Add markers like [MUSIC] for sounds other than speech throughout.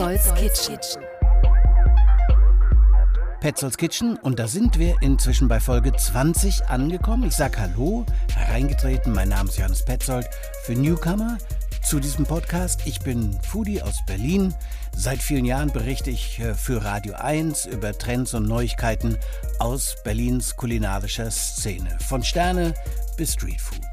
Petzolds Kitchen. Petzolds Kitchen und da sind wir inzwischen bei Folge 20 angekommen. Ich sage Hallo, hereingetreten, mein Name ist Johannes Petzold für Newcomer zu diesem Podcast. Ich bin Foodie aus Berlin. Seit vielen Jahren berichte ich äh, für Radio 1 über Trends und Neuigkeiten aus Berlins kulinarischer Szene. Von Sterne bis Streetfood.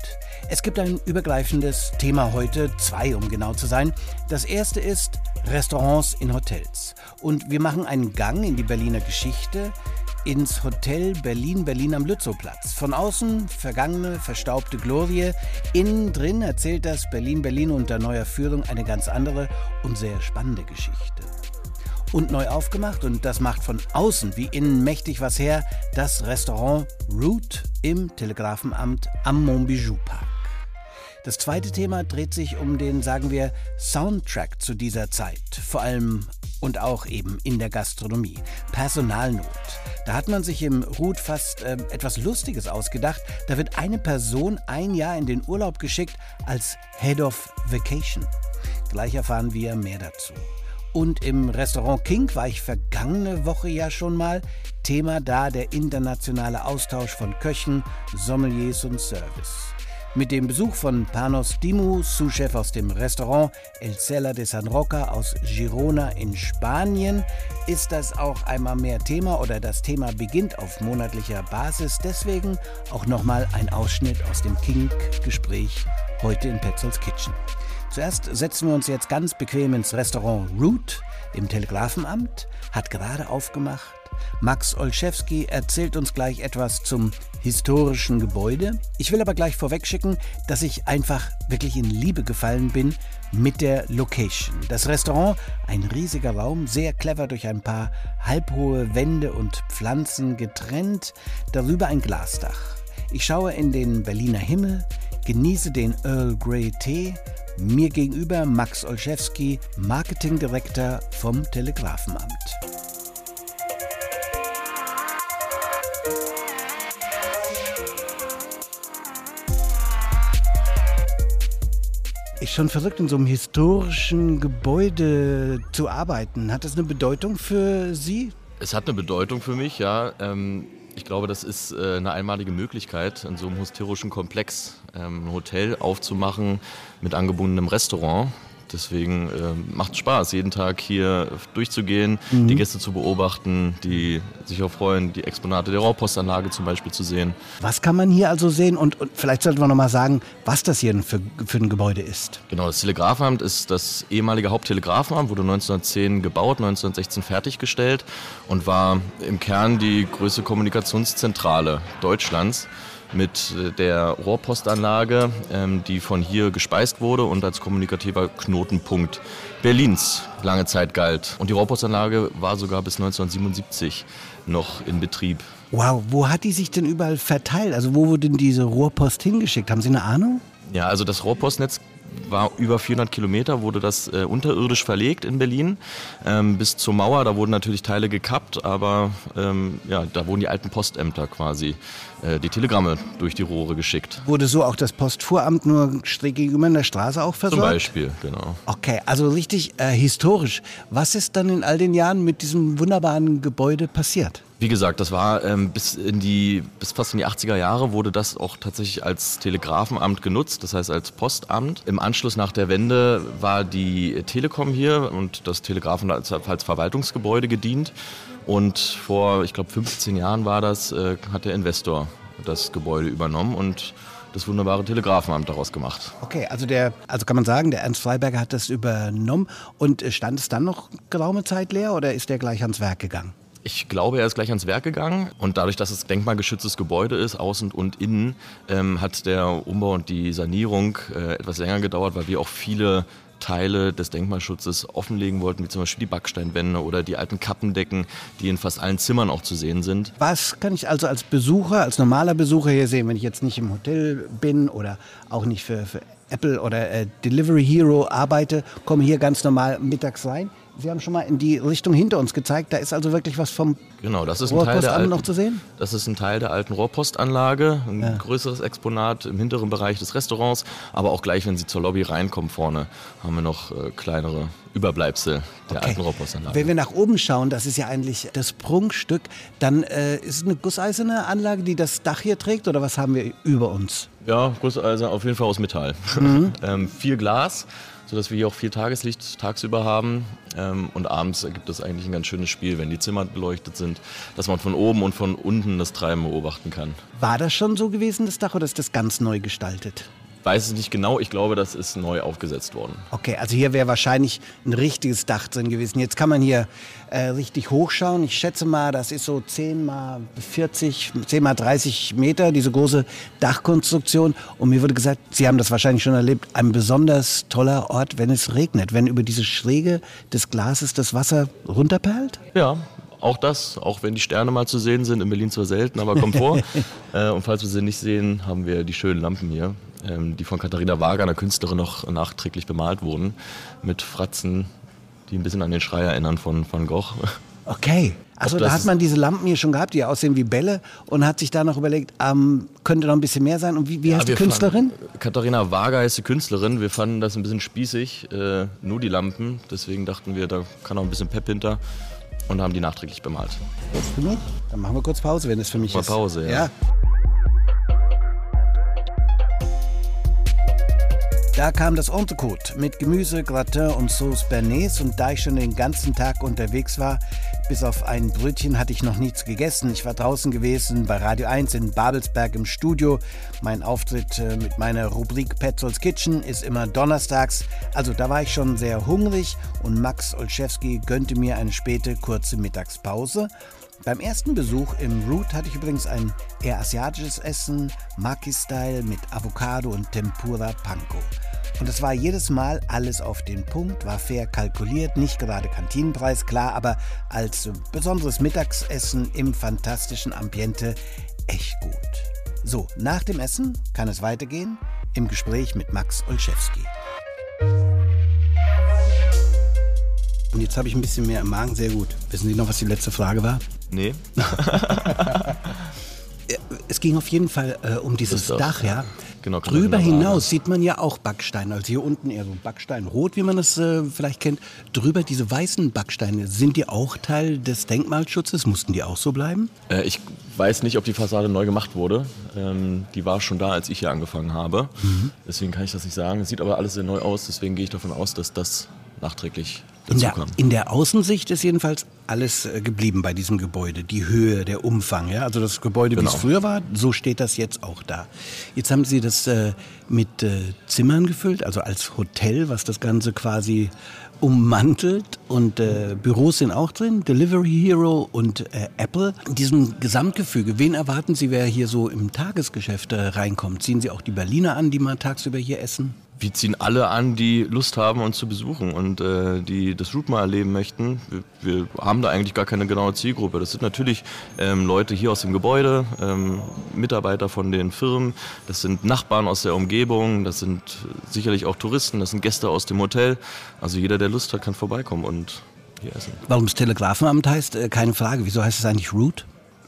Es gibt ein übergreifendes Thema heute, zwei um genau zu sein. Das erste ist Restaurants in Hotels. Und wir machen einen Gang in die Berliner Geschichte ins Hotel Berlin Berlin am Lützowplatz. Von außen vergangene, verstaubte Glorie. Innen drin erzählt das Berlin Berlin unter neuer Führung eine ganz andere und sehr spannende Geschichte. Und neu aufgemacht, und das macht von außen wie innen mächtig was her, das Restaurant Route im Telegrafenamt am Montbijou Park. Das zweite Thema dreht sich um den, sagen wir, Soundtrack zu dieser Zeit, vor allem und auch eben in der Gastronomie. Personalnot. Da hat man sich im Rut fast äh, etwas Lustiges ausgedacht. Da wird eine Person ein Jahr in den Urlaub geschickt als Head of Vacation. Gleich erfahren wir mehr dazu. Und im Restaurant King war ich vergangene Woche ja schon mal. Thema da der internationale Austausch von Köchen, Sommeliers und Service. Mit dem Besuch von Panos Dimu, Sous-Chef aus dem Restaurant El Cella de San Roca aus Girona in Spanien, ist das auch einmal mehr Thema oder das Thema beginnt auf monatlicher Basis. Deswegen auch nochmal ein Ausschnitt aus dem King-Gespräch heute in Petzolds Kitchen. Zuerst setzen wir uns jetzt ganz bequem ins Restaurant Root im Telegrafenamt, hat gerade aufgemacht. Max Olszewski erzählt uns gleich etwas zum historischen Gebäude. Ich will aber gleich vorwegschicken, dass ich einfach wirklich in Liebe gefallen bin mit der Location. Das Restaurant, ein riesiger Raum, sehr clever durch ein paar halbhohe Wände und Pflanzen getrennt, darüber ein Glasdach. Ich schaue in den Berliner Himmel, genieße den Earl Grey Tee. Mir gegenüber Max Olszewski, Marketingdirektor vom Telegrafenamt. Ist schon verrückt, in so einem historischen Gebäude zu arbeiten. Hat das eine Bedeutung für Sie? Es hat eine Bedeutung für mich, ja. Ähm, ich glaube, das ist äh, eine einmalige Möglichkeit, in so einem historischen Komplex ähm, ein Hotel aufzumachen mit angebundenem Restaurant. Deswegen äh, macht es Spaß, jeden Tag hier durchzugehen, mhm. die Gäste zu beobachten, die sich auch freuen, die Exponate der Rohrpostanlage zum Beispiel zu sehen. Was kann man hier also sehen? Und, und vielleicht sollten wir noch mal sagen, was das hier für, für ein Gebäude ist. Genau, das Telegrafenamt ist das ehemalige Haupttelegrafenamt, wurde 1910 gebaut, 1916 fertiggestellt und war im Kern die größte Kommunikationszentrale Deutschlands mit äh, der Rohrpostanlage, ähm, die von hier gespeist wurde und als kommunikativer Knotenpunkt Berlins lange Zeit galt. Und die Rohrpostanlage war sogar bis 1977 noch in Betrieb. Wow, wo hat die sich denn überall verteilt? Also wo wurde denn diese Rohrpost hingeschickt? Haben Sie eine Ahnung? Ja, also das Rohrpostnetz war über 400 Kilometer, wurde das äh, unterirdisch verlegt in Berlin ähm, bis zur Mauer. Da wurden natürlich Teile gekappt, aber ähm, ja, da wurden die alten Postämter quasi die Telegramme durch die Rohre geschickt. Wurde so auch das Postfuhramt nur schräg gegenüber in der Straße auch versorgt? Zum Beispiel, genau. Okay, also richtig äh, historisch. Was ist dann in all den Jahren mit diesem wunderbaren Gebäude passiert? Wie gesagt, das war ähm, bis in die, bis fast in die 80er Jahre wurde das auch tatsächlich als Telegrafenamt genutzt, das heißt als Postamt. Im Anschluss nach der Wende war die Telekom hier und das Telegrafenamt als, als Verwaltungsgebäude gedient. Und vor, ich glaube, 15 Jahren war das, äh, hat der Investor das Gebäude übernommen und das wunderbare Telegrafenamt daraus gemacht. Okay, also der, also kann man sagen, der Ernst Freiberger hat das übernommen und äh, stand es dann noch geraume Zeit leer oder ist der gleich ans Werk gegangen? Ich glaube, er ist gleich ans Werk gegangen und dadurch, dass es denkmalgeschütztes Gebäude ist, außen und innen, ähm, hat der Umbau und die Sanierung äh, etwas länger gedauert, weil wir auch viele Teile des Denkmalschutzes offenlegen wollten, wie zum Beispiel die Backsteinwände oder die alten Kappendecken, die in fast allen Zimmern auch zu sehen sind. Was kann ich also als Besucher, als normaler Besucher hier sehen, wenn ich jetzt nicht im Hotel bin oder auch nicht für, für Apple oder äh, Delivery Hero arbeite, komme hier ganz normal mittags rein? Sie haben schon mal in die Richtung hinter uns gezeigt. Da ist also wirklich was vom Genau, das ist ein Teil der alten, noch zu sehen. Das ist ein Teil der alten Rohrpostanlage, ein ja. größeres Exponat im hinteren Bereich des Restaurants, aber auch gleich, wenn Sie zur Lobby reinkommen vorne, haben wir noch äh, kleinere Überbleibsel der okay. alten Rohrpostanlage. Wenn wir nach oben schauen, das ist ja eigentlich das Prunkstück, dann äh, ist es eine gusseiserne Anlage, die das Dach hier trägt oder was haben wir über uns? Ja, Gusseisen auf jeden Fall aus Metall. Mhm. [LAUGHS] ähm, viel Glas sodass wir hier auch viel Tageslicht tagsüber haben. Ähm, und abends ergibt es eigentlich ein ganz schönes Spiel, wenn die Zimmer beleuchtet sind, dass man von oben und von unten das Treiben beobachten kann. War das schon so gewesen, das Dach, oder ist das ganz neu gestaltet? Weiß es nicht genau. Ich glaube, das ist neu aufgesetzt worden. Okay, also hier wäre wahrscheinlich ein richtiges Dach drin gewesen. Jetzt kann man hier äh, richtig hochschauen. Ich schätze mal, das ist so 10 mal 40, 10 mal 30 Meter, diese große Dachkonstruktion. Und mir wurde gesagt, Sie haben das wahrscheinlich schon erlebt, ein besonders toller Ort, wenn es regnet, wenn über diese Schräge des Glases das Wasser runterperlt? Ja, auch das, auch wenn die Sterne mal zu sehen sind, in Berlin zwar selten, aber kommt vor. [LAUGHS] äh, und falls wir sie nicht sehen, haben wir die schönen Lampen hier die von Katharina Wager, einer Künstlerin, noch nachträglich bemalt wurden, mit Fratzen, die ein bisschen an den Schrei erinnern von Van Gogh. [LAUGHS] Okay. Also da hat man diese Lampen hier schon gehabt, die aussehen wie Bälle und hat sich da noch überlegt, ähm, könnte noch ein bisschen mehr sein. Und wie, wie heißt ja, die Künstlerin? Fanden, Katharina Wager heißt die Künstlerin. Wir fanden das ein bisschen spießig, äh, nur die Lampen. Deswegen dachten wir, da kann auch ein bisschen Pep hinter und haben die nachträglich bemalt. Das für mich? Dann machen wir kurz Pause, wenn es für mich Mal ist. Pause, ja. ja. Da kam das Entrecote mit Gemüse, Gratin und Sauce Bernays und da ich schon den ganzen Tag unterwegs war, bis auf ein Brötchen hatte ich noch nichts gegessen. Ich war draußen gewesen bei Radio 1 in Babelsberg im Studio. Mein Auftritt äh, mit meiner Rubrik Petzolds Kitchen ist immer donnerstags. Also da war ich schon sehr hungrig und Max Olszewski gönnte mir eine späte kurze Mittagspause beim ersten Besuch im Root hatte ich übrigens ein eher asiatisches Essen, Maki-Style mit Avocado und Tempura Panko. Und es war jedes Mal alles auf den Punkt, war fair kalkuliert, nicht gerade Kantinenpreis, klar, aber als besonderes Mittagsessen im fantastischen Ambiente echt gut. So, nach dem Essen kann es weitergehen im Gespräch mit Max Olszewski. Und jetzt habe ich ein bisschen mehr im Magen, sehr gut. Wissen Sie noch, was die letzte Frage war? Nee. [LAUGHS] es ging auf jeden Fall äh, um dieses das Dach, ja. Genau, Drüber hinaus sieht man ja auch Backsteine. Also hier unten eher so Backsteinrot, wie man es äh, vielleicht kennt. Drüber diese weißen Backsteine, sind die auch Teil des Denkmalschutzes? Mussten die auch so bleiben? Äh, ich weiß nicht, ob die Fassade neu gemacht wurde. Ähm, die war schon da, als ich hier angefangen habe. Mhm. Deswegen kann ich das nicht sagen. Es sieht aber alles sehr neu aus. Deswegen gehe ich davon aus, dass das nachträglich in der, in der, Außensicht ist jedenfalls alles äh, geblieben bei diesem Gebäude. Die Höhe, der Umfang. Ja? Also das Gebäude, genau. wie es früher war, so steht das jetzt auch da. Jetzt haben Sie das äh, mit äh, Zimmern gefüllt, also als Hotel, was das Ganze quasi ummantelt. Und äh, Büros sind auch drin, Delivery Hero und äh, Apple. In diesem Gesamtgefüge, wen erwarten Sie, wer hier so im Tagesgeschäft äh, reinkommt? Ziehen Sie auch die Berliner an, die mal tagsüber hier essen? Wir ziehen alle an, die Lust haben, uns zu besuchen und äh, die das Route mal erleben möchten. Wir, wir, haben da eigentlich gar keine genaue Zielgruppe. Das sind natürlich ähm, Leute hier aus dem Gebäude, ähm, Mitarbeiter von den Firmen, das sind Nachbarn aus der Umgebung, das sind sicherlich auch Touristen, das sind Gäste aus dem Hotel. Also jeder, der Lust hat, kann vorbeikommen und hier essen. Warum das Telegrafenamt heißt, äh, keine Frage. Wieso heißt es eigentlich Route?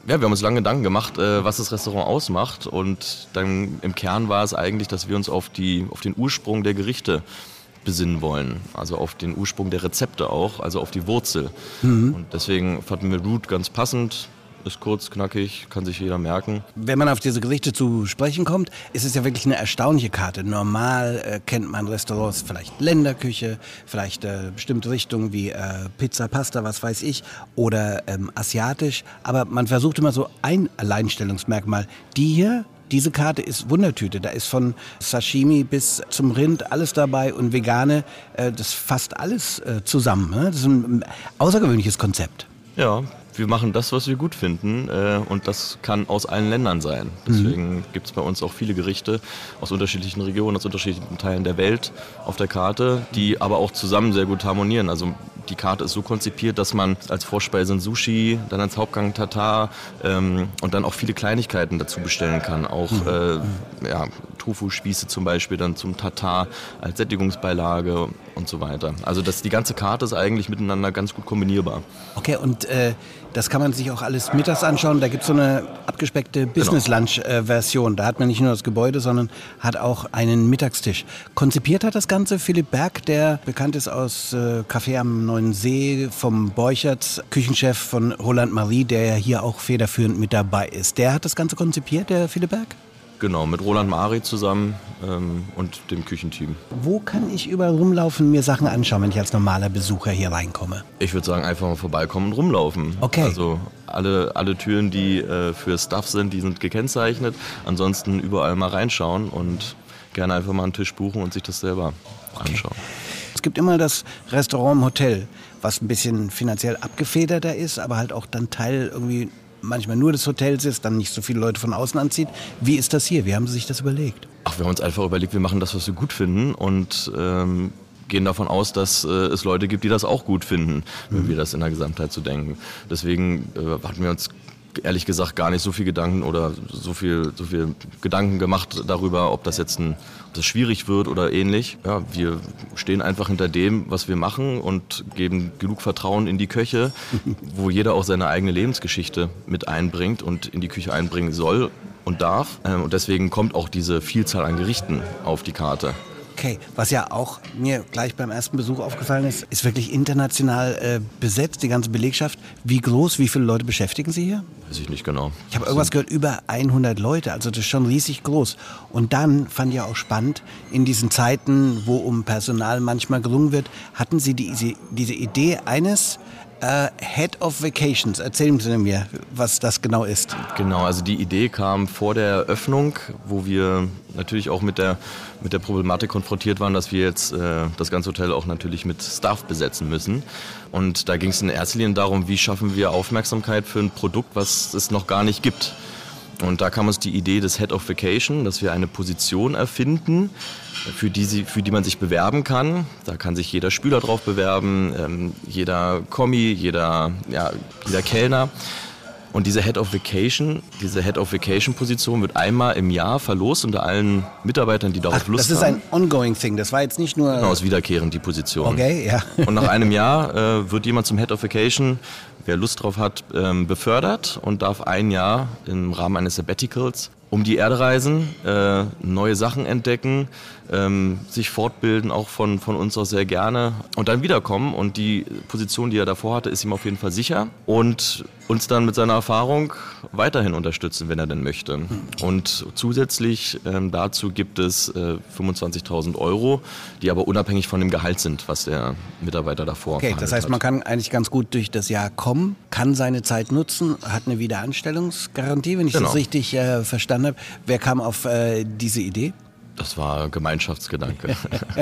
Ja, wir haben uns lange Gedanken gemacht, äh, was das Restaurant ausmacht. Und dann im Kern war es eigentlich, dass wir uns auf, die, auf den Ursprung der Gerichte besinnen wollen. Also auf den Ursprung der Rezepte auch, also auf die Wurzel. Mhm. Und deswegen fanden wir Root ganz passend ist kurz, knackig, kann sich jeder merken. Wenn man auf diese Gerichte zu sprechen kommt, ist es ja wirklich eine erstaunliche Karte. Normal äh, kennt man Restaurants, vielleicht Länderküche, vielleicht äh, bestimmte Richtungen wie äh, Pizza, Pasta, was weiß ich, oder ähm, asiatisch. Aber man versucht immer so ein Alleinstellungsmerkmal. Die hier, diese Karte ist Wundertüte. Da ist von Sashimi bis zum Rind alles dabei und vegane, äh, das fasst alles äh, zusammen. Ne? Das ist ein außergewöhnliches Konzept. Ja, wir machen das, was wir gut finden äh, und das kann aus allen Ländern sein. Deswegen mhm. gibt es bei uns auch viele Gerichte aus unterschiedlichen Regionen, aus unterschiedlichen Teilen der Welt auf der Karte, die aber auch zusammen sehr gut harmonieren. Also die Karte ist so konzipiert, dass man als Vorspeise ein Sushi, dann als Hauptgang Tatar ähm, und dann auch viele Kleinigkeiten dazu bestellen kann. Auch mhm. äh, ja, Tofu-Spieße zum Beispiel dann zum Tatar als Sättigungsbeilage und so weiter. Also das, die ganze Karte ist eigentlich miteinander ganz gut kombinierbar. Okay, und äh, das kann man sich auch alles mittags anschauen. Da gibt es so eine abgespeckte genau. Business-Lunch-Version. Da hat man nicht nur das Gebäude, sondern hat auch einen Mittagstisch. Konzipiert hat das Ganze Philipp Berg, der bekannt ist aus äh, Café am Neuen See, vom Borcherts, Küchenchef von Roland Marie, der ja hier auch federführend mit dabei ist. Der hat das Ganze konzipiert, der Philipp Berg? Genau, mit Roland Mari zusammen ähm, und dem Küchenteam. Wo kann ich überall rumlaufen, mir Sachen anschauen, wenn ich als normaler Besucher hier reinkomme? Ich würde sagen, einfach mal vorbeikommen und rumlaufen. Okay. Also alle, alle Türen, die äh, für Stuff sind, die sind gekennzeichnet. Ansonsten überall mal reinschauen und gerne einfach mal einen Tisch buchen und sich das selber okay. anschauen. Es gibt immer das Restaurant im Hotel, was ein bisschen finanziell abgefederter ist, aber halt auch dann Teil irgendwie manchmal nur des Hotels ist, dann nicht so viele Leute von außen anzieht. Wie ist das hier? Wie haben Sie sich das überlegt? Ach, wir haben uns einfach überlegt, wir machen das, was wir gut finden und ähm, gehen davon aus, dass äh, es Leute gibt, die das auch gut finden, wenn mhm. wir das in der Gesamtheit so denken. Deswegen äh, hatten wir uns ehrlich gesagt gar nicht so viel Gedanken oder so viel, so viel Gedanken gemacht darüber, ob das jetzt ein, das schwierig wird oder ähnlich. Ja, wir stehen einfach hinter dem, was wir machen und geben genug Vertrauen in die Köche, [LAUGHS] wo jeder auch seine eigene Lebensgeschichte mit einbringt und in die Küche einbringen soll und darf. Ähm, und deswegen kommt auch diese Vielzahl an Gerichten auf die Karte. Okay, was ja auch mir gleich beim ersten Besuch aufgefallen ist, ist wirklich international äh, besetzt, die ganze Belegschaft. Wie groß, wie viele Leute beschäftigen Sie hier? Weiß ich nicht genau. Ich habe irgendwas gehört, über 100 Leute, also das ist schon riesig groß. Und dann fand ich auch spannend, in diesen Zeiten, wo um Personal manchmal gelungen wird, hatten Sie die, diese Idee eines Uh, Head of Vacations. Erzählen Sie mir, was das genau ist. Genau, also die Idee kam vor der Eröffnung, wo wir natürlich auch mit der, mit der Problematik konfrontiert waren, dass wir jetzt äh, das ganze Hotel auch natürlich mit Staff besetzen müssen. Und da ging es in erster Linie darum, wie schaffen wir Aufmerksamkeit für ein Produkt, was es noch gar nicht gibt. Und da kam uns die Idee des Head of Vacation, dass wir eine Position erfinden, für die, sie, für die man sich bewerben kann. Da kann sich jeder Spüler drauf bewerben, ähm, jeder Kommi, jeder, ja, jeder Kellner. Und diese Head of Vacation, diese Head of Vacation Position wird einmal im Jahr verlost unter allen Mitarbeitern, die darauf Ach, Lust haben. Das ist ein ongoing Thing. Das war jetzt nicht nur. Genau, aus wiederkehrend die Position. Okay, ja. Und nach einem Jahr äh, wird jemand zum Head of Vacation, wer Lust drauf hat, ähm, befördert und darf ein Jahr im Rahmen eines Sabbaticals um die Erde reisen, äh, neue Sachen entdecken, ähm, sich fortbilden, auch von, von uns aus sehr gerne und dann wiederkommen. Und die Position, die er davor hatte, ist ihm auf jeden Fall sicher und uns dann mit seiner Erfahrung weiterhin unterstützen, wenn er denn möchte. Und zusätzlich ähm, dazu gibt es äh, 25.000 Euro, die aber unabhängig von dem Gehalt sind, was der Mitarbeiter davor Okay, das heißt, hat. man kann eigentlich ganz gut durch das Jahr kommen, kann seine Zeit nutzen, hat eine Wiederanstellungsgarantie, wenn ich genau. das richtig äh, verstanden habe. Wer kam auf äh, diese Idee? Das war Gemeinschaftsgedanke.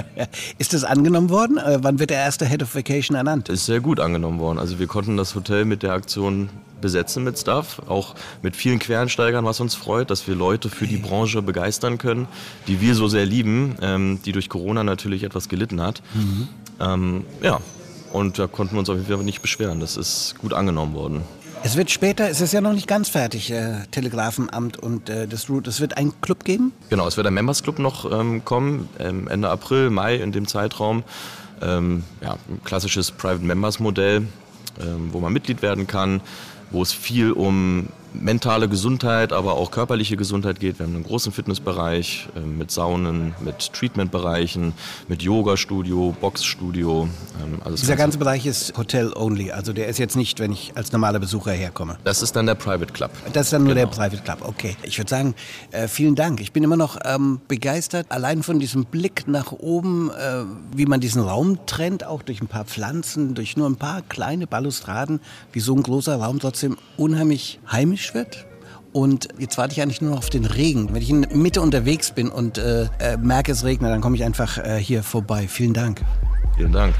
[LAUGHS] ist das angenommen worden? Äh, wann wird der erste Head of Vacation ernannt? Ist sehr gut angenommen worden. Also wir konnten das Hotel mit der Aktion besetzen mit Staff, auch mit vielen Quereinsteigern, was uns freut, dass wir Leute für die Branche begeistern können, die wir so sehr lieben, ähm, die durch Corona natürlich etwas gelitten hat. Mhm. Ähm, ja, und da konnten wir uns auf jeden Fall nicht beschweren. Das ist gut angenommen worden. Es wird später, es ist ja noch nicht ganz fertig, äh, Telegrafenamt und äh, das Route. Es wird einen Club geben? Genau, es wird ein Members Club noch ähm, kommen, ähm, Ende April, Mai in dem Zeitraum. Ähm, ja, ein klassisches Private Members Modell, ähm, wo man Mitglied werden kann, wo es viel um mentale Gesundheit, aber auch körperliche Gesundheit geht. Wir haben einen großen Fitnessbereich äh, mit Saunen, mit Treatmentbereichen, mit Yoga-Studio, Boxstudio. Ähm, alles Dieser ganze Bereich ist Hotel-only, also der ist jetzt nicht, wenn ich als normaler Besucher herkomme. Das ist dann der Private Club. Das ist dann nur genau. der Private Club, okay. Ich würde sagen, äh, vielen Dank. Ich bin immer noch ähm, begeistert, allein von diesem Blick nach oben, äh, wie man diesen Raum trennt, auch durch ein paar Pflanzen, durch nur ein paar kleine Balustraden, wie so ein großer Raum trotzdem unheimlich heimisch heimisch wird. Und jetzt warte ich eigentlich nur noch auf den Regen. Wenn ich in der Mitte unterwegs bin und äh, äh, merke, es regnet, dann komme ich einfach äh, hier vorbei. Vielen Dank. Vielen Dank.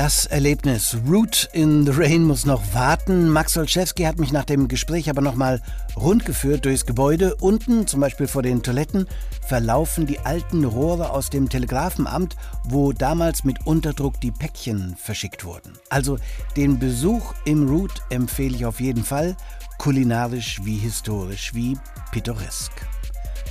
Das Erlebnis Root in the Rain muss noch warten. Max Olszewski hat mich nach dem Gespräch aber nochmal rundgeführt durchs Gebäude. Unten, zum Beispiel vor den Toiletten, verlaufen die alten Rohre aus dem Telegrafenamt, wo damals mit Unterdruck die Päckchen verschickt wurden. Also den Besuch im Root empfehle ich auf jeden Fall, kulinarisch wie historisch wie pittoresk.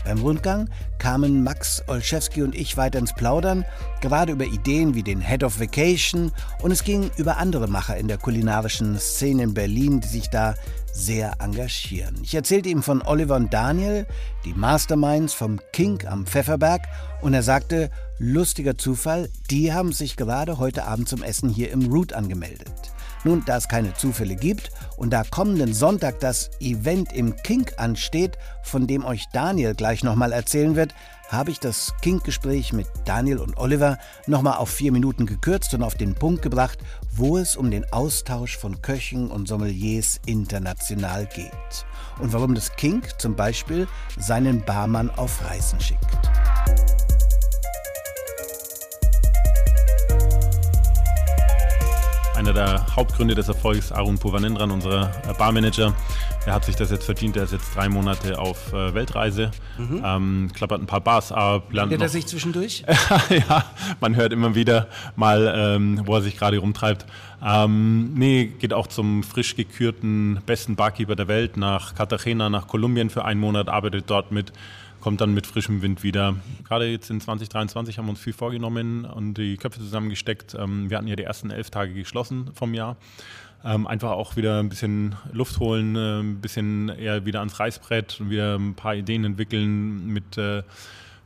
Beim Rundgang kamen Max Olszewski und ich weiter ins Plaudern, gerade über Ideen wie den Head of Vacation und es ging über andere Macher in der kulinarischen Szene in Berlin, die sich da sehr engagieren. Ich erzählte ihm von Oliver und Daniel, die Masterminds vom King am Pfefferberg und er sagte, lustiger Zufall, die haben sich gerade heute Abend zum Essen hier im Root angemeldet. Nun, da es keine Zufälle gibt und da kommenden Sonntag das Event im Kink ansteht, von dem euch Daniel gleich nochmal erzählen wird, habe ich das Kink-Gespräch mit Daniel und Oliver nochmal auf vier Minuten gekürzt und auf den Punkt gebracht, wo es um den Austausch von Köchen und Sommeliers international geht. Und warum das Kink zum Beispiel seinen Barmann auf Reisen schickt. Einer der Hauptgründe des Erfolgs, Arun Puvanendran, unser äh, Barmanager. Er hat sich das jetzt verdient. Er ist jetzt drei Monate auf äh, Weltreise, mhm. ähm, klappert ein paar Bars ab. Lernt er sich zwischendurch? [LAUGHS] ja, man hört immer wieder mal, ähm, wo er sich gerade rumtreibt. Ähm, nee, geht auch zum frisch gekürten besten Barkeeper der Welt nach Cartagena, nach Kolumbien für einen Monat, arbeitet dort mit kommt dann mit frischem Wind wieder. Gerade jetzt in 2023 haben wir uns viel vorgenommen und die Köpfe zusammengesteckt. Ähm, wir hatten ja die ersten elf Tage geschlossen vom Jahr. Ähm, einfach auch wieder ein bisschen Luft holen, äh, ein bisschen eher wieder ans Reißbrett und wieder ein paar Ideen entwickeln mit äh,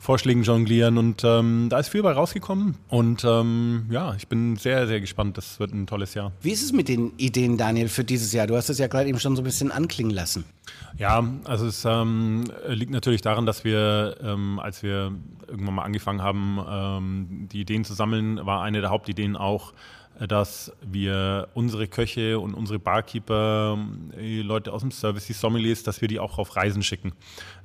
Vorschlägen jonglieren und ähm, da ist viel bei rausgekommen und ähm, ja, ich bin sehr, sehr gespannt. Das wird ein tolles Jahr. Wie ist es mit den Ideen, Daniel, für dieses Jahr? Du hast es ja gerade eben schon so ein bisschen anklingen lassen. Ja, also es ähm, liegt natürlich daran, dass wir, ähm, als wir irgendwann mal angefangen haben, ähm, die Ideen zu sammeln, war eine der Hauptideen auch, dass wir unsere Köche und unsere Barkeeper, die Leute aus dem Service, die Sommeliers, dass wir die auch auf Reisen schicken.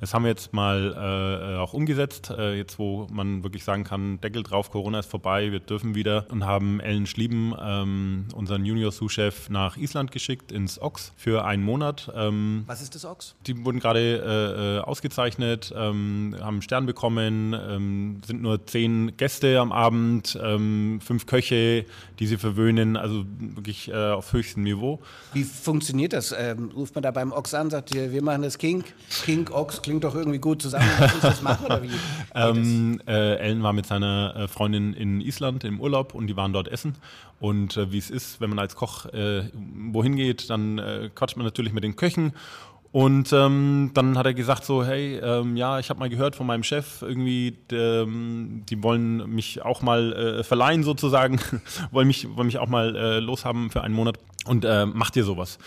Das haben wir jetzt mal äh, auch umgesetzt, äh, jetzt wo man wirklich sagen kann, Deckel drauf, Corona ist vorbei, wir dürfen wieder und haben Ellen Schlieben, ähm, unseren Junior-Sous-Chef, nach Island geschickt, ins Ox für einen Monat. Ähm, Was ist das Ox? Die wurden gerade äh, äh ausgezeichnet, ähm, haben einen Stern bekommen, ähm, sind nur zehn Gäste am Abend, ähm, fünf Köche, die sie verwöhnen, also wirklich äh, auf höchstem Niveau. Wie funktioniert das? Ähm, ruft man da beim Ochs an, sagt, wir machen das King, King, Ochs, klingt doch irgendwie gut zusammen, lass uns das machen oder wie? [LAUGHS] ähm, äh, Ellen war mit seiner äh, Freundin in Island im Urlaub und die waren dort essen und äh, wie es ist, wenn man als Koch äh, wohin geht, dann äh, quatscht man natürlich mit den Köchen und ähm, dann hat er gesagt so, hey, ähm, ja, ich habe mal gehört von meinem Chef, irgendwie, ähm, die wollen mich auch mal äh, verleihen sozusagen, [LAUGHS] wollen, mich, wollen mich auch mal äh, loshaben für einen Monat und äh, macht ihr sowas.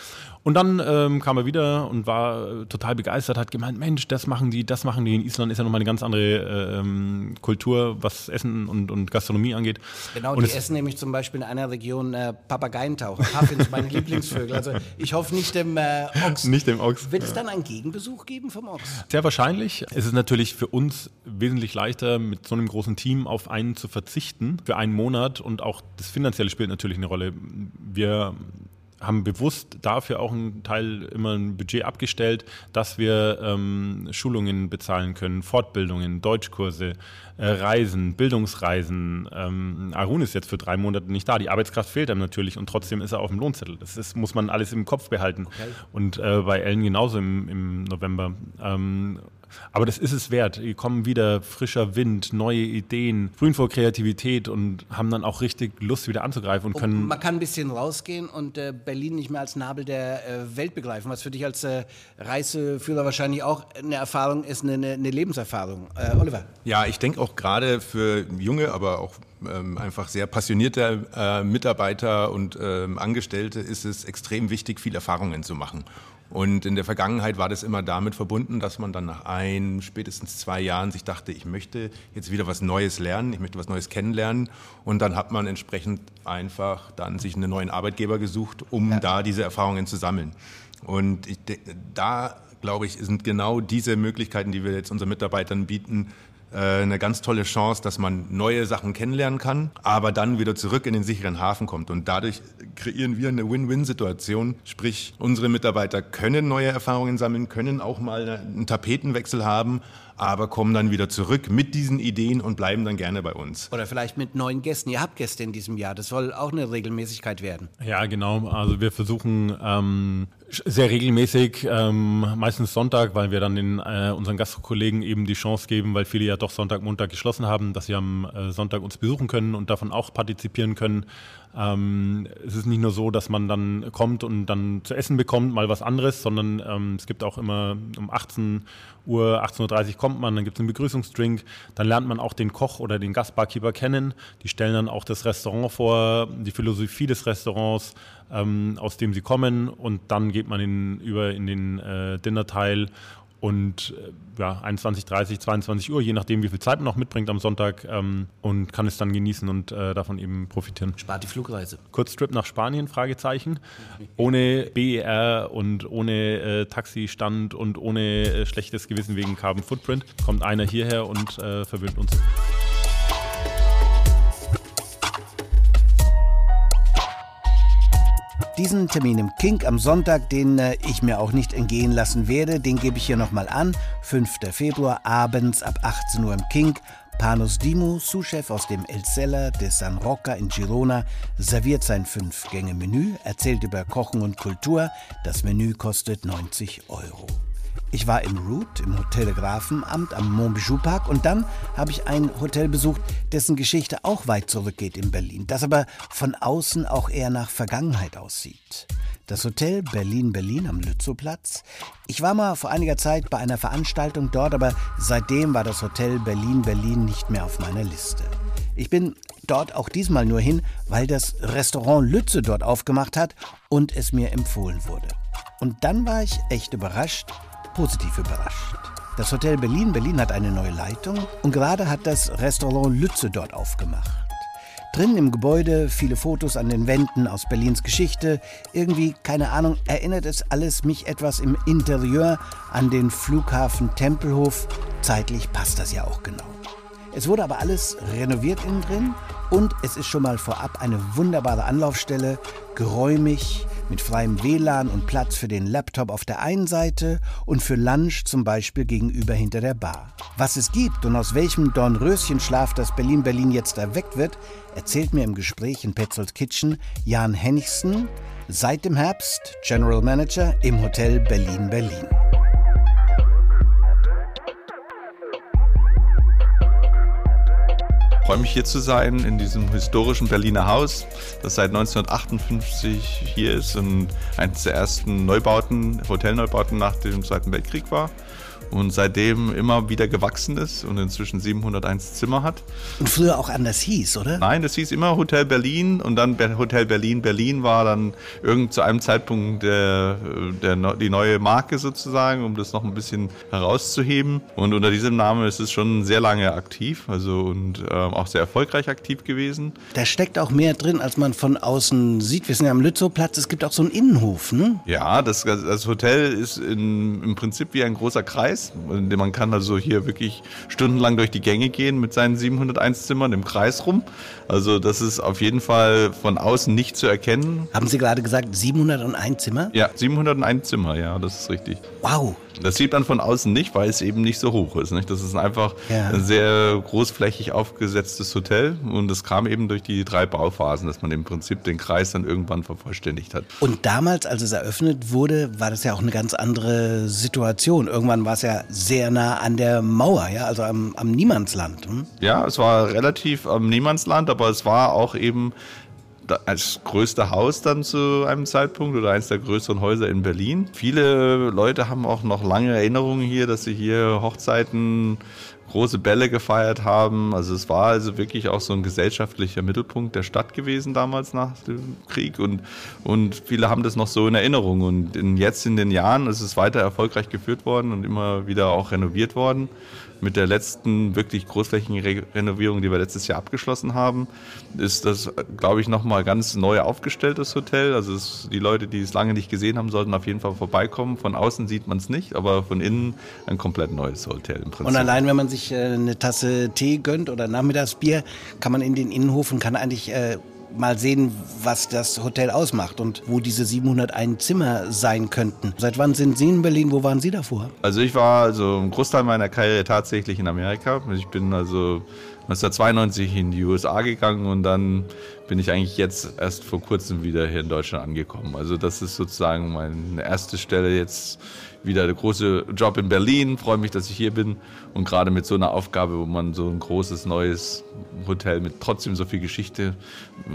Und dann ähm, kam er wieder und war äh, total begeistert, hat gemeint, Mensch, das machen die, das machen die. In Island ist ja nochmal eine ganz andere ähm, Kultur, was Essen und, und Gastronomie angeht. Genau, und die essen nämlich zum Beispiel in einer Region äh, Papageientaucher. Puffins, meine [LAUGHS] Lieblingsvögel. Also ich hoffe nicht dem äh, Ochs. Nicht dem Ochs. Wird es dann einen Gegenbesuch geben vom Ochs? Sehr wahrscheinlich. Es ist natürlich für uns wesentlich leichter, mit so einem großen Team auf einen zu verzichten für einen Monat und auch das Finanzielle spielt natürlich eine Rolle. Wir haben bewusst dafür auch einen Teil immer ein Budget abgestellt, dass wir ähm, Schulungen bezahlen können, Fortbildungen, Deutschkurse, Reisen, Bildungsreisen. Ähm, Arun ist jetzt für drei Monate nicht da. Die Arbeitskraft fehlt ihm natürlich und trotzdem ist er auf dem Lohnzettel. Das ist, muss man alles im Kopf behalten. Okay. Und äh, bei Ellen genauso im, im November. Ähm, aber das ist es wert. Hier kommen wieder frischer Wind, neue Ideen, frühen vor Kreativität und haben dann auch richtig Lust, wieder anzugreifen und können. Und man kann ein bisschen rausgehen und äh, Berlin nicht mehr als Nabel der äh, Welt begreifen, was für dich als äh, Reiseführer wahrscheinlich auch eine Erfahrung ist, eine, eine Lebenserfahrung. Äh, Oliver. Ja, ich denke auch gerade für junge, aber auch ähm, einfach sehr passionierte äh, Mitarbeiter und ähm, Angestellte ist es extrem wichtig, viel Erfahrungen zu machen. Und in der Vergangenheit war das immer damit verbunden, dass man dann nach ein, spätestens zwei Jahren sich dachte, ich möchte jetzt wieder was Neues lernen, ich möchte was Neues kennenlernen. Und dann hat man entsprechend einfach dann sich einen neuen Arbeitgeber gesucht, um ja. da diese Erfahrungen zu sammeln. Und ich, da, glaube ich, sind genau diese Möglichkeiten, die wir jetzt unseren Mitarbeitern bieten, eine ganz tolle Chance, dass man neue Sachen kennenlernen kann, aber dann wieder zurück in den sicheren Hafen kommt. Und dadurch kreieren wir eine Win-Win-Situation. Sprich, unsere Mitarbeiter können neue Erfahrungen sammeln, können auch mal einen Tapetenwechsel haben, aber kommen dann wieder zurück mit diesen Ideen und bleiben dann gerne bei uns. Oder vielleicht mit neuen Gästen. Ihr habt Gäste in diesem Jahr. Das soll auch eine Regelmäßigkeit werden. Ja, genau. Also wir versuchen ähm, sehr regelmäßig, ähm, meistens Sonntag, weil wir dann den, äh, unseren Gastkollegen eben die Chance geben, weil viele ja doch Sonntag, Montag geschlossen haben, dass sie am äh, Sonntag uns besuchen können und davon auch partizipieren können. Ähm, es ist nicht nur so, dass man dann kommt und dann zu essen bekommt, mal was anderes, sondern ähm, es gibt auch immer um 18 Uhr, 18.30 Uhr kommt man, dann gibt es einen Begrüßungsdrink, dann lernt man auch den Koch oder den Gastbarkeeper kennen. Die stellen dann auch das Restaurant vor, die Philosophie des Restaurants, ähm, aus dem sie kommen und dann geht man in, über in den äh, Dinnerteil und äh, ja, 21, 30, 22 Uhr, je nachdem, wie viel Zeit man noch mitbringt am Sonntag ähm, und kann es dann genießen und äh, davon eben profitieren. Spart die Flugreise. Kurztrip nach Spanien, Fragezeichen. Ohne BER und ohne äh, Taxistand und ohne äh, schlechtes Gewissen wegen Carbon Footprint kommt einer hierher und äh, verwöhnt uns. Diesen Termin im Kink am Sonntag, den äh, ich mir auch nicht entgehen lassen werde, den gebe ich hier nochmal an. 5. Februar abends ab 18 Uhr im Kink. Panos Dimo, Sous-Chef aus dem El Cellar de San Roca in Girona, serviert sein Fünf-Gänge-Menü, erzählt über Kochen und Kultur. Das Menü kostet 90 Euro. Ich war in Route im Hotel Grafenamt am Montbijou Park und dann habe ich ein Hotel besucht, dessen Geschichte auch weit zurückgeht in Berlin, das aber von außen auch eher nach Vergangenheit aussieht. Das Hotel Berlin-Berlin am Lützowplatz. Ich war mal vor einiger Zeit bei einer Veranstaltung dort, aber seitdem war das Hotel Berlin-Berlin nicht mehr auf meiner Liste. Ich bin dort auch diesmal nur hin, weil das Restaurant Lütze dort aufgemacht hat und es mir empfohlen wurde. Und dann war ich echt überrascht, positiv überrascht. Das Hotel Berlin Berlin hat eine neue Leitung und gerade hat das Restaurant Lütze dort aufgemacht. Drin im Gebäude viele Fotos an den Wänden aus Berlins Geschichte. Irgendwie, keine Ahnung, erinnert es alles mich etwas im Interieur an den Flughafen Tempelhof. Zeitlich passt das ja auch genau. Es wurde aber alles renoviert innen drin und es ist schon mal vorab eine wunderbare Anlaufstelle, geräumig, mit freiem WLAN und Platz für den Laptop auf der einen Seite und für Lunch zum Beispiel gegenüber hinter der Bar. Was es gibt und aus welchem Dornröschenschlaf das Berlin-Berlin jetzt erweckt wird, erzählt mir im Gespräch in Petzolds Kitchen Jan Hennichsen, seit dem Herbst General Manager im Hotel Berlin-Berlin. Freue mich hier zu sein in diesem historischen Berliner Haus, das seit 1958 hier ist und eines der ersten Neubauten, Hotelneubauten nach dem Zweiten Weltkrieg war und seitdem immer wieder gewachsen ist und inzwischen 701 Zimmer hat. Und früher auch anders hieß, oder? Nein, das hieß immer Hotel Berlin und dann Hotel Berlin. Berlin war dann irgend zu einem Zeitpunkt der, der, die neue Marke sozusagen, um das noch ein bisschen herauszuheben. Und unter diesem Namen ist es schon sehr lange aktiv, also und äh, auch sehr erfolgreich aktiv gewesen. Da steckt auch mehr drin, als man von außen sieht. Wir sind ja am Lützowplatz, es gibt auch so einen Innenhof, ne? Ja, das, das Hotel ist in, im Prinzip wie ein großer Kreis Kreis. Man kann also hier wirklich stundenlang durch die Gänge gehen mit seinen 701 Zimmern im Kreis rum. Also das ist auf jeden Fall von außen nicht zu erkennen. Haben Sie gerade gesagt 701 Zimmer? Ja, 701 Zimmer, ja, das ist richtig. Wow. Das sieht man von außen nicht, weil es eben nicht so hoch ist. Nicht? Das ist einfach ja. ein sehr großflächig aufgesetztes Hotel und es kam eben durch die drei Bauphasen, dass man im Prinzip den Kreis dann irgendwann vervollständigt hat. Und damals, als es eröffnet wurde, war das ja auch eine ganz andere Situation. Irgendwann war es ja sehr nah an der Mauer, ja, also am, am Niemandsland. Hm? Ja, es war relativ am Niemandsland, aber es war auch eben als größte Haus dann zu einem Zeitpunkt oder eines der größeren Häuser in Berlin. Viele Leute haben auch noch lange Erinnerungen hier, dass sie hier Hochzeiten, große Bälle gefeiert haben. Also es war also wirklich auch so ein gesellschaftlicher Mittelpunkt der Stadt gewesen damals nach dem Krieg und, und viele haben das noch so in Erinnerung. Und in, jetzt in den Jahren ist es weiter erfolgreich geführt worden und immer wieder auch renoviert worden. Mit der letzten wirklich großflächigen Renovierung, die wir letztes Jahr abgeschlossen haben, ist das, glaube ich, nochmal ganz neu aufgestelltes Hotel. Also es, die Leute, die es lange nicht gesehen haben, sollten auf jeden Fall vorbeikommen. Von außen sieht man es nicht, aber von innen ein komplett neues Hotel im Prinzip. Und allein, wenn man sich äh, eine Tasse Tee gönnt oder Nachmittagsbier, kann man in den Innenhof und kann eigentlich äh, mal sehen, was das Hotel ausmacht und wo diese 701 Zimmer sein könnten. Seit wann sind Sie in Berlin? Wo waren Sie davor? Also ich war also einen Großteil meiner Karriere tatsächlich in Amerika. Ich bin also 1992 in die USA gegangen und dann bin ich eigentlich jetzt erst vor kurzem wieder hier in Deutschland angekommen. Also das ist sozusagen meine erste Stelle jetzt wieder der große Job in Berlin. Freue mich, dass ich hier bin und gerade mit so einer Aufgabe, wo man so ein großes neues Hotel mit trotzdem so viel Geschichte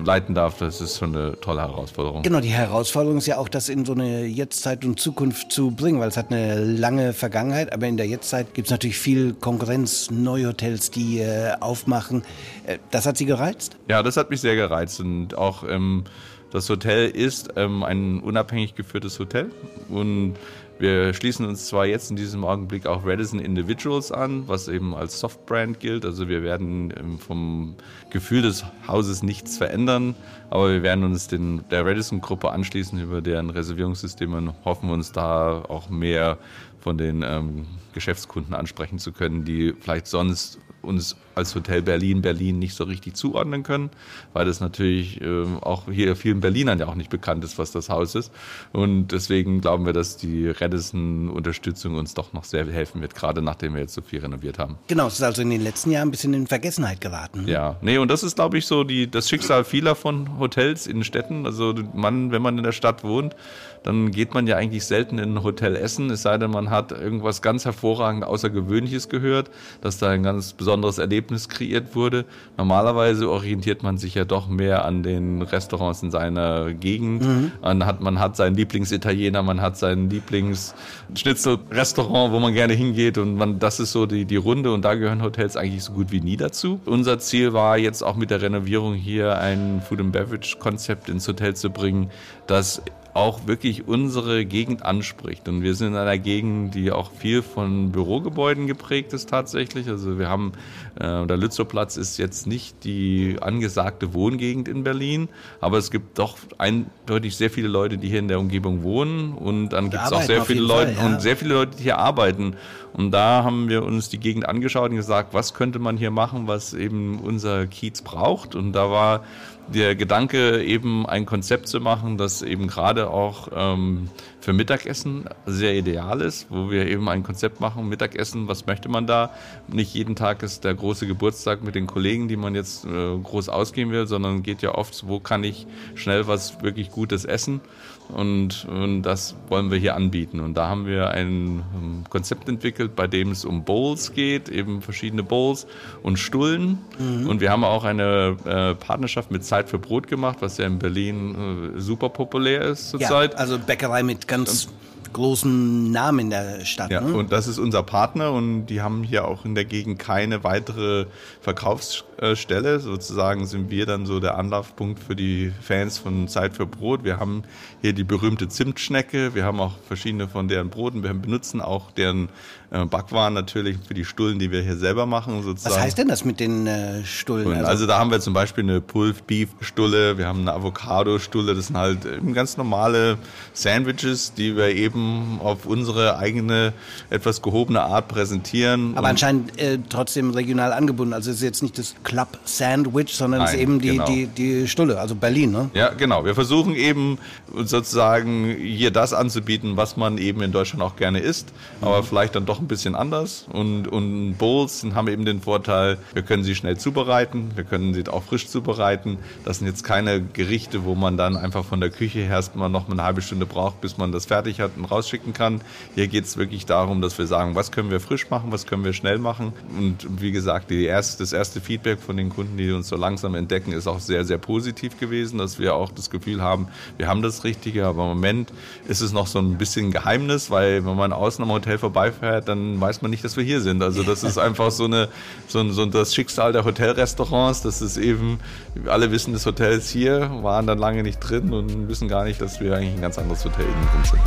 leiten darf, das ist schon eine tolle Herausforderung. Genau, die Herausforderung ist ja auch, das in so eine Jetztzeit und Zukunft zu bringen, weil es hat eine lange Vergangenheit, aber in der Jetztzeit gibt es natürlich viel Konkurrenz, neue Hotels, die äh, aufmachen. Äh, das hat Sie gereizt? Ja, das hat mich sehr gereizt und auch ähm, das Hotel ist ähm, ein unabhängig geführtes Hotel und wir schließen uns zwar jetzt in diesem Augenblick auch Radisson Individuals an, was eben als Softbrand gilt. Also wir werden ähm, vom Gefühl des Hauses nichts verändern, aber wir werden uns den, der Radisson-Gruppe anschließen über deren Reservierungssysteme und hoffen uns da auch mehr von den ähm, Geschäftskunden ansprechen zu können, die vielleicht sonst uns als Hotel Berlin Berlin nicht so richtig zuordnen können, weil das natürlich äh, auch hier vielen Berlinern ja auch nicht bekannt ist, was das Haus ist. Und deswegen glauben wir, dass die Redison-Unterstützung uns doch noch sehr helfen wird, gerade nachdem wir jetzt so viel renoviert haben. Genau, es ist also in den letzten Jahren ein bisschen in Vergessenheit geraten. Ne? Ja, nee, und das ist, glaube ich, so die, das Schicksal vieler von Hotels in Städten. Also man, wenn man in der Stadt wohnt, dann geht man ja eigentlich selten in ein Hotel essen, es sei denn, man hat irgendwas ganz hervorragend Außergewöhnliches gehört, dass da ein ganz besonderes Erlebnis kreiert wurde. Normalerweise orientiert man sich ja doch mehr an den Restaurants in seiner Gegend. Mhm. Man, hat, man hat seinen Lieblingsitaliener, man hat sein Lieblingsschnitzelrestaurant, wo man gerne hingeht und man, das ist so die, die Runde und da gehören Hotels eigentlich so gut wie nie dazu. Unser Ziel war jetzt auch mit der Renovierung hier ein Food and Beverage Konzept ins Hotel zu bringen, das auch wirklich unsere Gegend anspricht. Und wir sind in einer Gegend, die auch viel von Bürogebäuden geprägt ist tatsächlich. Also wir haben, äh, der Lützowplatz ist jetzt nicht die angesagte Wohngegend in Berlin, aber es gibt doch eindeutig sehr viele Leute, die hier in der Umgebung wohnen und dann gibt es auch sehr viele Leute Fall, ja. und sehr viele Leute, die hier arbeiten. Und da haben wir uns die Gegend angeschaut und gesagt, was könnte man hier machen, was eben unser Kiez braucht. Und da war der Gedanke, eben ein Konzept zu machen, das eben gerade auch ähm, für Mittagessen sehr ideal ist, wo wir eben ein Konzept machen, Mittagessen, was möchte man da? Nicht jeden Tag ist der große Geburtstag mit den Kollegen, die man jetzt äh, groß ausgehen will, sondern geht ja oft, wo kann ich schnell was wirklich Gutes essen? Und, und, das wollen wir hier anbieten. Und da haben wir ein ähm, Konzept entwickelt, bei dem es um Bowls geht, eben verschiedene Bowls und Stullen. Mhm. Und wir haben auch eine äh, Partnerschaft mit Zeit für Brot gemacht, was ja in Berlin äh, super populär ist zurzeit. Ja, also Bäckerei mit ganz großen Namen in der Stadt. Ja, ne? und das ist unser Partner und die haben hier auch in der Gegend keine weitere Verkaufsstelle. Sozusagen sind wir dann so der Anlaufpunkt für die Fans von Zeit für Brot. Wir haben hier die berühmte Zimtschnecke, wir haben auch verschiedene von deren Broten, wir benutzen auch deren Backwaren natürlich für die Stullen, die wir hier selber machen. Sozusagen. Was heißt denn das mit den äh, Stullen? Also, also, da haben wir zum Beispiel eine Pulled Beef Stulle, wir haben eine Avocado Stulle, das sind halt ganz normale Sandwiches, die wir eben auf unsere eigene, etwas gehobene Art präsentieren. Aber anscheinend äh, trotzdem regional angebunden. Also es ist jetzt nicht das Club Sandwich, sondern es ist eben die, genau. die, die Stulle, also Berlin, ne? Ja, genau. Wir versuchen eben sozusagen hier das anzubieten, was man eben in Deutschland auch gerne isst, mhm. aber vielleicht dann doch ein bisschen anders. Und, und Bowls haben eben den Vorteil, wir können sie schnell zubereiten, wir können sie auch frisch zubereiten. Das sind jetzt keine Gerichte, wo man dann einfach von der Küche her erstmal noch eine halbe Stunde braucht, bis man das fertig hat und rausschicken kann. Hier geht es wirklich darum, dass wir sagen, was können wir frisch machen, was können wir schnell machen. Und wie gesagt, erste, das erste Feedback von den Kunden, die uns so langsam entdecken, ist auch sehr, sehr positiv gewesen, dass wir auch das Gefühl haben, wir haben das Richtige. Aber im Moment ist es noch so ein bisschen Geheimnis, weil wenn man außen am Hotel vorbeifährt, dann weiß man nicht, dass wir hier sind. Also das ist einfach so eine so, so das Schicksal der Hotelrestaurants. Das ist eben, alle wissen das Hotel ist hier, waren dann lange nicht drin und wissen gar nicht, dass wir eigentlich ein ganz anderes Hotel innen drin sind.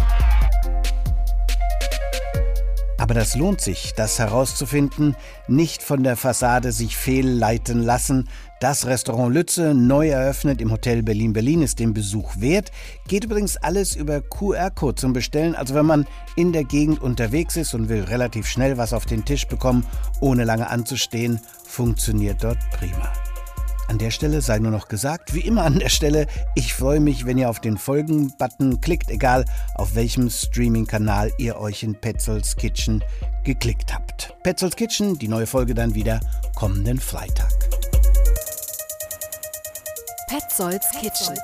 Aber das lohnt sich, das herauszufinden, nicht von der Fassade sich fehlleiten lassen. Das Restaurant Lütze, neu eröffnet im Hotel Berlin-Berlin, ist den Besuch wert. Geht übrigens alles über QR-Code zum Bestellen. Also wenn man in der Gegend unterwegs ist und will relativ schnell was auf den Tisch bekommen, ohne lange anzustehen, funktioniert dort prima. An der Stelle sei nur noch gesagt, wie immer an der Stelle, ich freue mich, wenn ihr auf den Folgen-Button klickt, egal auf welchem Streaming-Kanal ihr euch in Petzolds Kitchen geklickt habt. Petzolds Kitchen, die neue Folge dann wieder kommenden Freitag. Petzolds Kitchen.